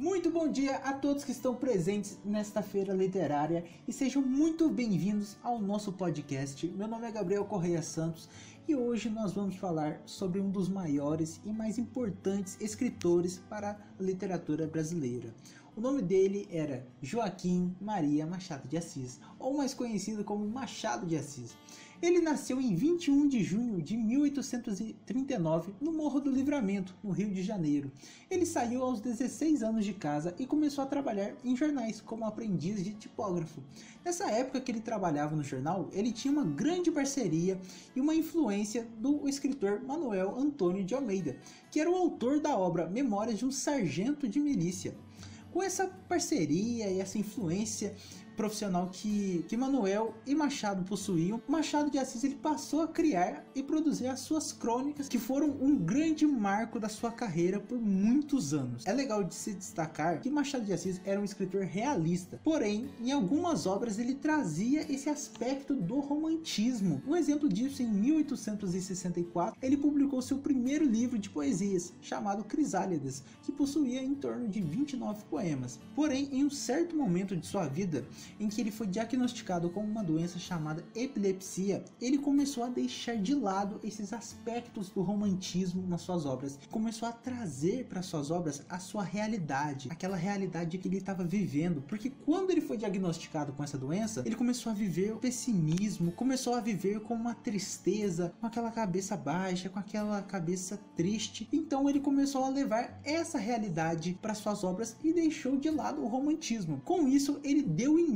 Muito bom dia a todos que estão presentes nesta feira literária e sejam muito bem-vindos ao nosso podcast. Meu nome é Gabriel Correia Santos e hoje nós vamos falar sobre um dos maiores e mais importantes escritores para a literatura brasileira. O nome dele era Joaquim Maria Machado de Assis, ou mais conhecido como Machado de Assis. Ele nasceu em 21 de junho de 1839 no Morro do Livramento, no Rio de Janeiro. Ele saiu aos 16 anos de casa e começou a trabalhar em jornais como aprendiz de tipógrafo. Nessa época que ele trabalhava no jornal, ele tinha uma grande parceria e uma influência do escritor Manuel Antônio de Almeida, que era o autor da obra Memórias de um Sargento de Milícia. Com essa parceria e essa influência profissional que, que Manuel e Machado possuíam, Machado de Assis ele passou a criar e produzir as suas crônicas, que foram um grande marco da sua carreira por muitos anos. É legal de se destacar que Machado de Assis era um escritor realista, porém, em algumas obras ele trazia esse aspecto do romantismo. Um exemplo disso, em 1864, ele publicou seu primeiro livro de poesias, chamado Crisálidas, que possuía em torno de 29 poemas. Porém, em um certo momento de sua vida, em que ele foi diagnosticado com uma doença chamada epilepsia, ele começou a deixar de lado esses aspectos do romantismo nas suas obras. Começou a trazer para suas obras a sua realidade, aquela realidade que ele estava vivendo, porque quando ele foi diagnosticado com essa doença, ele começou a viver o pessimismo, começou a viver com uma tristeza, com aquela cabeça baixa, com aquela cabeça triste. Então ele começou a levar essa realidade para suas obras e deixou de lado o romantismo. Com isso, ele deu início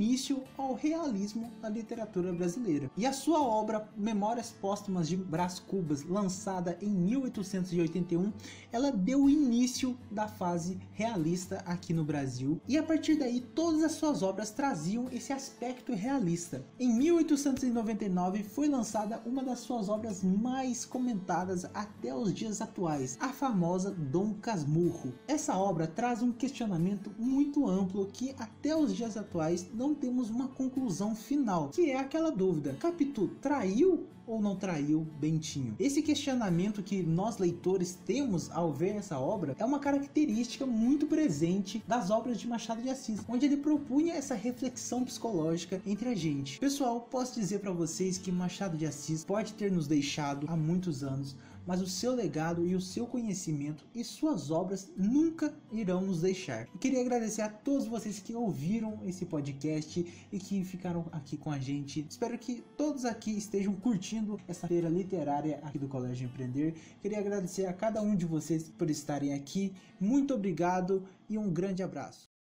ao realismo na literatura brasileira. E a sua obra Memórias Póstumas de Brás Cubas, lançada em 1881, ela deu início da fase realista aqui no Brasil. E a partir daí, todas as suas obras traziam esse aspecto realista. Em 1899 foi lançada uma das suas obras mais comentadas até os dias atuais, a famosa Dom Casmurro. Essa obra traz um questionamento muito amplo que até os dias atuais não não temos uma conclusão final, que é aquela dúvida: Capitu traiu ou não traiu Bentinho? Esse questionamento que nós leitores temos ao ver essa obra é uma característica muito presente das obras de Machado de Assis, onde ele propunha essa reflexão psicológica entre a gente. Pessoal, posso dizer para vocês que Machado de Assis pode ter nos deixado há muitos anos, mas o seu legado e o seu conhecimento e suas obras nunca irão nos deixar. Queria agradecer a todos vocês que ouviram esse podcast e que ficaram aqui com a gente. Espero que todos aqui estejam curtindo essa feira literária aqui do Colégio Empreender. Queria agradecer a cada um de vocês por estarem aqui. Muito obrigado e um grande abraço.